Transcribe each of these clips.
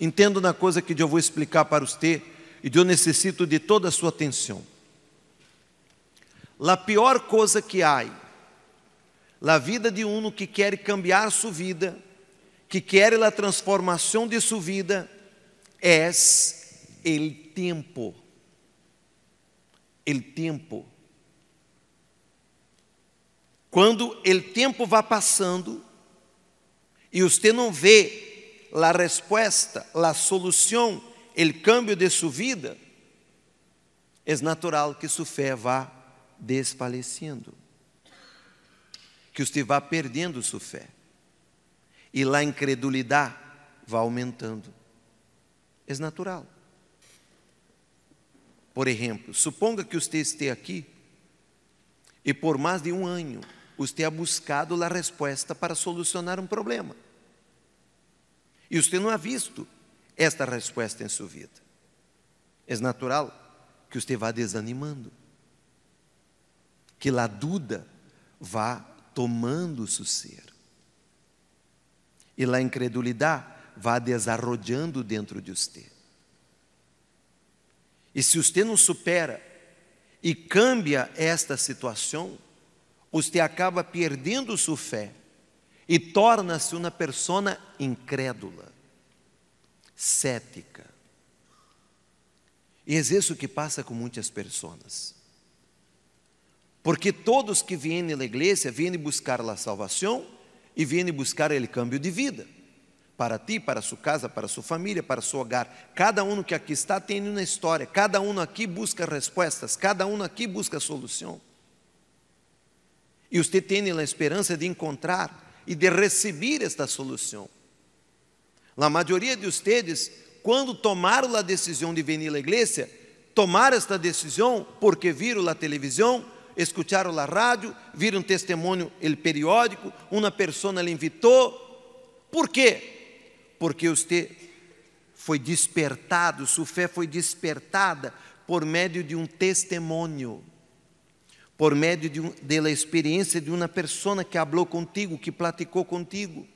entendo na coisa que eu vou explicar para você e eu necessito de toda a sua atenção. A pior coisa que há na vida de um que quer cambiar sua vida, que quer a transformação de sua vida, é o tempo. O tempo. Quando o tempo vai passando e você não vê a resposta, a solução, o cambio de sua vida, é natural que sua fé vá desfalecendo, que você vá perdendo sua fé e a incredulidade vá aumentando. É natural. Por exemplo, suponga que você esteja aqui e por mais de um ano você ha buscado a resposta para solucionar um problema. E você não ha visto esta resposta em sua vida. É natural que você vá desanimando, que a dúvida vá tomando seu ser. E a incredulidade vá desarrollando dentro de você. E se você não supera e cambia esta situação, você acaba perdendo sua fé e torna-se uma pessoa incrédula, cética. E é isso que passa com muitas pessoas. Porque todos que vêm na igreja vêm buscar a salvação e vêm buscar o cambio de vida. Para ti, para sua casa, para sua família, para seu hogar. Cada um que aqui está tem uma história. Cada um aqui busca respostas. Cada um aqui busca solução. E você tem a esperança de encontrar e de receber esta solução. A maioria de vocês, quando tomaram a decisão de vir à igreja, tomaram esta decisão porque viram a televisão, escutaram a rádio, viram testemunho el periódico, uma pessoa lhe invitou. Por quê? Porque você foi despertado, sua fé foi despertada por meio de um testemunho por meio de, um, de experiência de uma pessoa que falou contigo, que platicou contigo,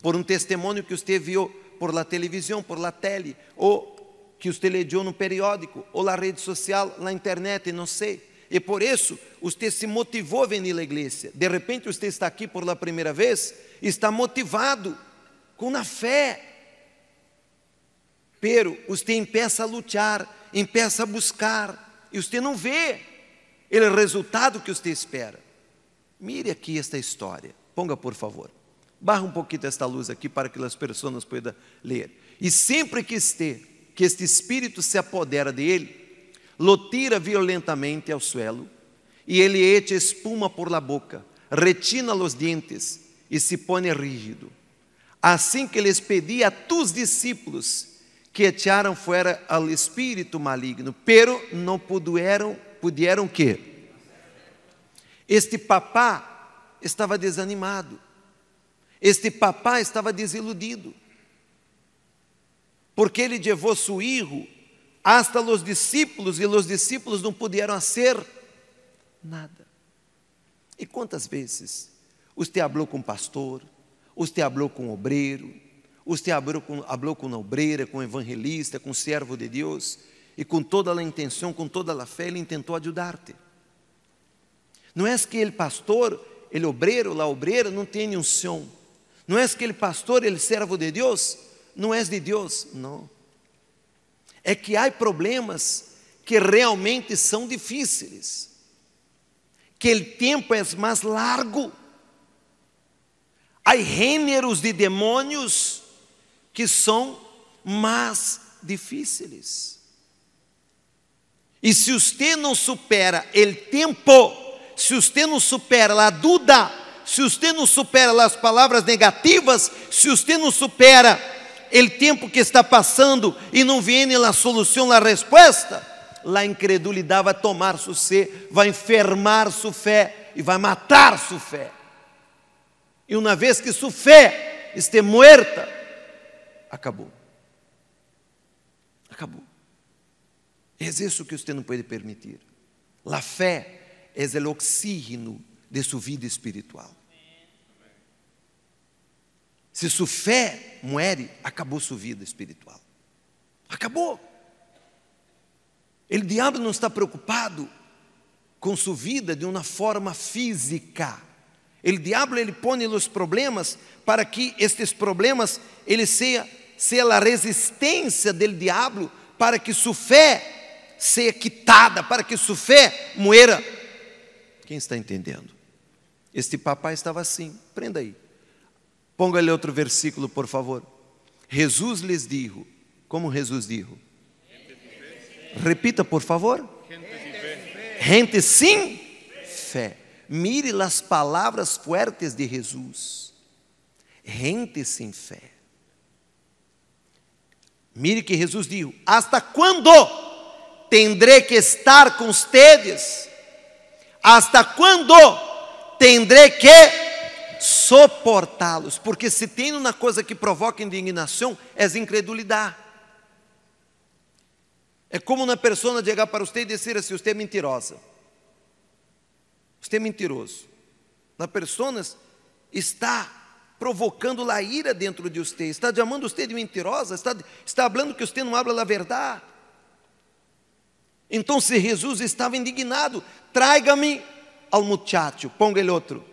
por um testemunho que você viu por la televisão, por la tele, ou que você leu no periódico, ou na rede social, na internet, não sei. E por isso, você se motivou a vir à igreja. De repente, você está aqui por la primeira vez, está motivado, com a fé. Pero você empieza a lutar, empieza a buscar, e você não vê ele é o resultado que você espera. Mire aqui esta história. Ponga, por favor. Barra um pouquinho esta luz aqui para que as pessoas possam ler. E sempre que este, que este espírito se apodera de ele, lo tira violentamente ao suelo, e ele echa espuma por la boca, retina os dentes e se põe rígido. Assim que lhes pedi a tus discípulos que echaram fora al espírito maligno, pero não puderam puderam que? Este papá estava desanimado. Este papá estava desiludido. Porque ele levou seu filho hasta os discípulos e os discípulos não puderam fazer nada. E quantas vezes você falou com pastor, você falou com obreiro, você falou com, com obreira, com evangelista, com servo de Deus, e com toda a intenção, com toda a fé, ele tentou ajudar-te. Não é que ele pastor, ele obreiro, lá obreira, não tem unção. Não é que ele pastor, ele servo de Deus, não é de Deus, não. É que há problemas que realmente são difíceis, que o tempo é mais largo. Há gêneros de demônios que são mais difíceis. E se você não supera o tempo, se você não supera a dúvida, se você não supera as palavras negativas, se você não supera o tempo que está passando e não vem a solução, a resposta, a incredulidade vai tomar sua ser, vai enfermar sua fé e vai matar sua fé. E uma vez que sua fé esteja morta, acabou. Acabou. É isso que você não pode permitir. A fé é o oxígeno de sua vida espiritual. Se sua fé muere, acabou sua vida espiritual. Acabou. Ele, diabo, não está preocupado com sua vida de uma forma física. Ele, diabo, ele põe os problemas para que estes problemas, ele seja, seja a resistência do diabo para que sua fé seja quitada, para que sua fé muera. Quem está entendendo? Este papai estava assim, prenda aí. Ponga-lhe outro versículo, por favor. Jesus lhes dijo, como Jesus dijo? Repita, por favor. Gente sem fé. Mire as palavras fuertes de Jesus. Gente sem fé. Mire que Jesus dijo: Hasta quando tendré que estar com ustedes? Hasta quando tendré que suportá-los? Porque se tem uma coisa que provoca indignação, é a incredulidade. É como uma pessoa chegar para você e dizer assim: você é mentirosa. Você é mentiroso. A pessoa está provocando a ira dentro de você, está chamando você de mentirosa, está, está falando que você não habla a verdade. Então, se Jesus estava indignado, traga-me ao muchacho, ponga ele outro.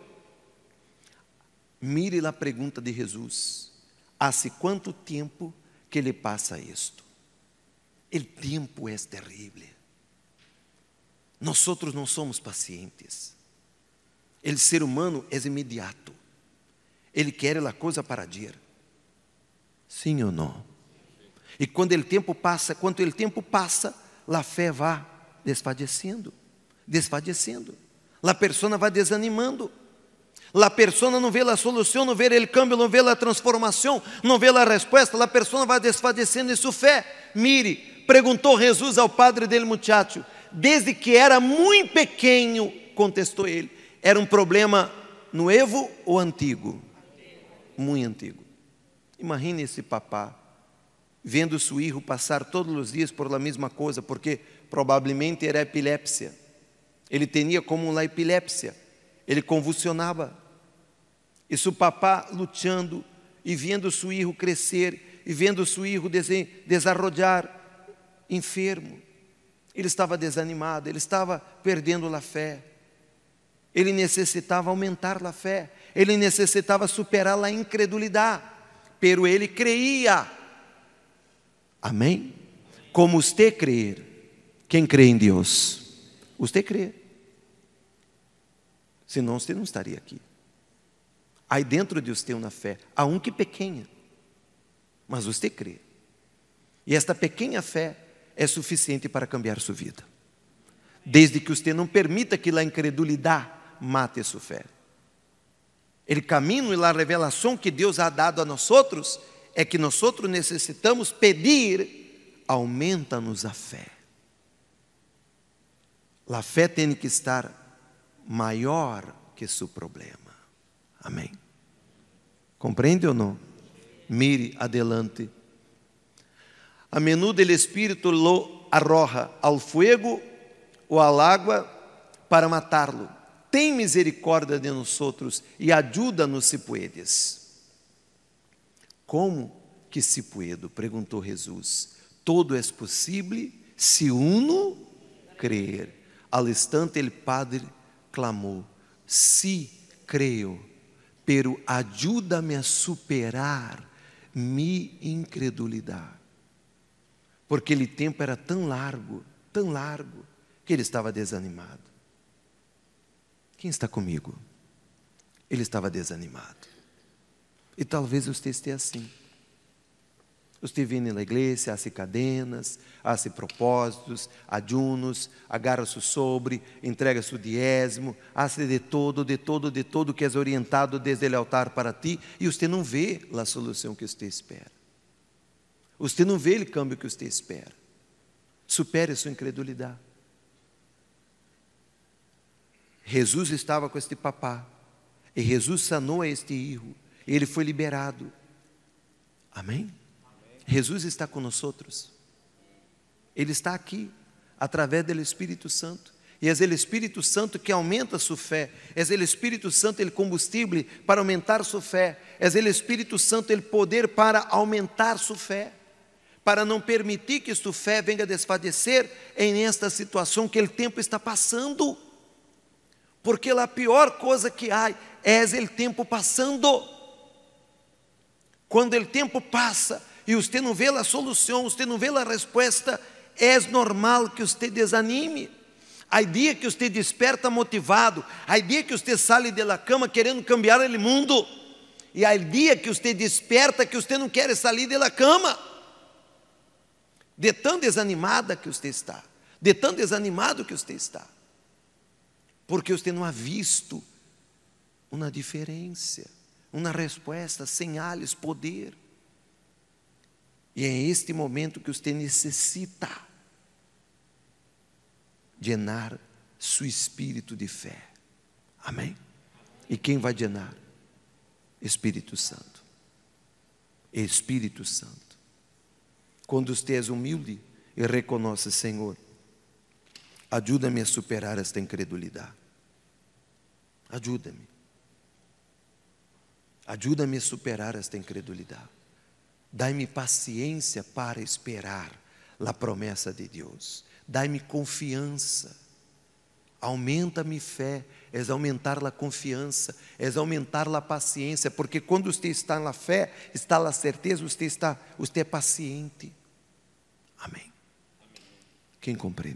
Mire a pergunta de Jesus: há quanto tempo que ele passa isto? O tempo é terrível. Nós não somos pacientes. O ser humano é imediato. Ele quer a coisa para dia. Sim ou não? E quando o tempo passa, quando o tempo passa, a fé vai desfadecendo, desfadecendo. A pessoa vai desanimando. A pessoa não vê a solução, não vê o câmbio, não vê a transformação, não vê a resposta. A pessoa vai desfadecendo em sua fé. Mire, perguntou Jesus ao padre dele muchacho, desde que era muito pequeno, contestou ele. Era um problema novo ou antigo? Muito antigo. Imagine esse papá vendo seu filho passar todos os dias por la mesma coisa, porque provavelmente era epilépsia. Ele tinha como uma epilépsia. Ele convulsionava. E seu papá lutando e vendo seu filho crescer e vendo seu filho desarrollar enfermo, ele estava desanimado, ele estava perdendo a fé. Ele necessitava aumentar a fé, ele necessitava superar a incredulidade, pero ele creia. Amém? Como você crer, quem crê em Deus? Você crê. Senão você não estaria aqui. Aí dentro de você uma fé, há um que pequena, mas você crê. E esta pequena fé é suficiente para cambiar sua vida. Desde que você não permita que a incredulidade mate sua fé. O caminho e a revelação que Deus ha dado a nós outros é que nós outros necessitamos pedir, aumenta-nos a fé. A fé tem que estar maior que seu problema. Amém. Compreende ou não? Mire adelante a menudo el Espírito lo arroja ao fuego ou à água para matá-lo. Tem misericórdia de nós outros e ajuda-nos se puedes. Como que se puedo? Perguntou Jesus. Todo é possível se uno crer. Al instante Padre clamou: Si creio, pero ajuda-me a superar minha incredulidade porque aquele tempo era tão largo, tão largo, que ele estava desanimado. Quem está comigo? Ele estava desanimado. E talvez você esteja assim. Você vem na igreja, hace cadenas, hace propósitos, ajunos, agarra-se sobre, entrega seu diezmo, hace de todo, de todo, de todo que é orientado desde o altar para ti, e você não vê a solução que você espera. Você não vê o câmbio que você espera. Supere a sua incredulidade. Jesus estava com este papá. E Jesus sanou este filho. Ele foi liberado. Amém? Amém? Jesus está outros. Ele está aqui, através do Espírito Santo. E é o Espírito Santo que aumenta sua fé. É o Espírito Santo o combustível para aumentar sua fé. É o Espírito Santo o poder para aumentar sua fé. Para não permitir que sua fé venha a desfalecer em esta situação que o tempo está passando. Porque a pior coisa que há é o tempo passando. Quando o tempo passa e você não vê a solução, você não vê a resposta, é normal que você desanime. Há dia que você desperta motivado, há dia que você sai da cama querendo cambiar o mundo, e há dia que você desperta que você não quer sair da cama, de tão desanimada que você está, de tão desanimado que você está, porque você não ha visto uma diferença, uma resposta, señales, poder. E é este momento que você necessita llenar seu espírito de fé. Amém? E quem vai llenar? Espírito Santo. Espírito Santo. Quando você é humilde e reconhece, Senhor, ajuda-me a superar esta incredulidade. Ajuda-me. Ajuda-me a superar esta incredulidade. Dai-me paciência para esperar a promessa de Deus dai-me confiança, aumenta-me fé, és aumentar a confiança, és aumentar a paciência, porque quando você está na fé, está na certeza, você está, você é paciente. Amém. Quem compreende?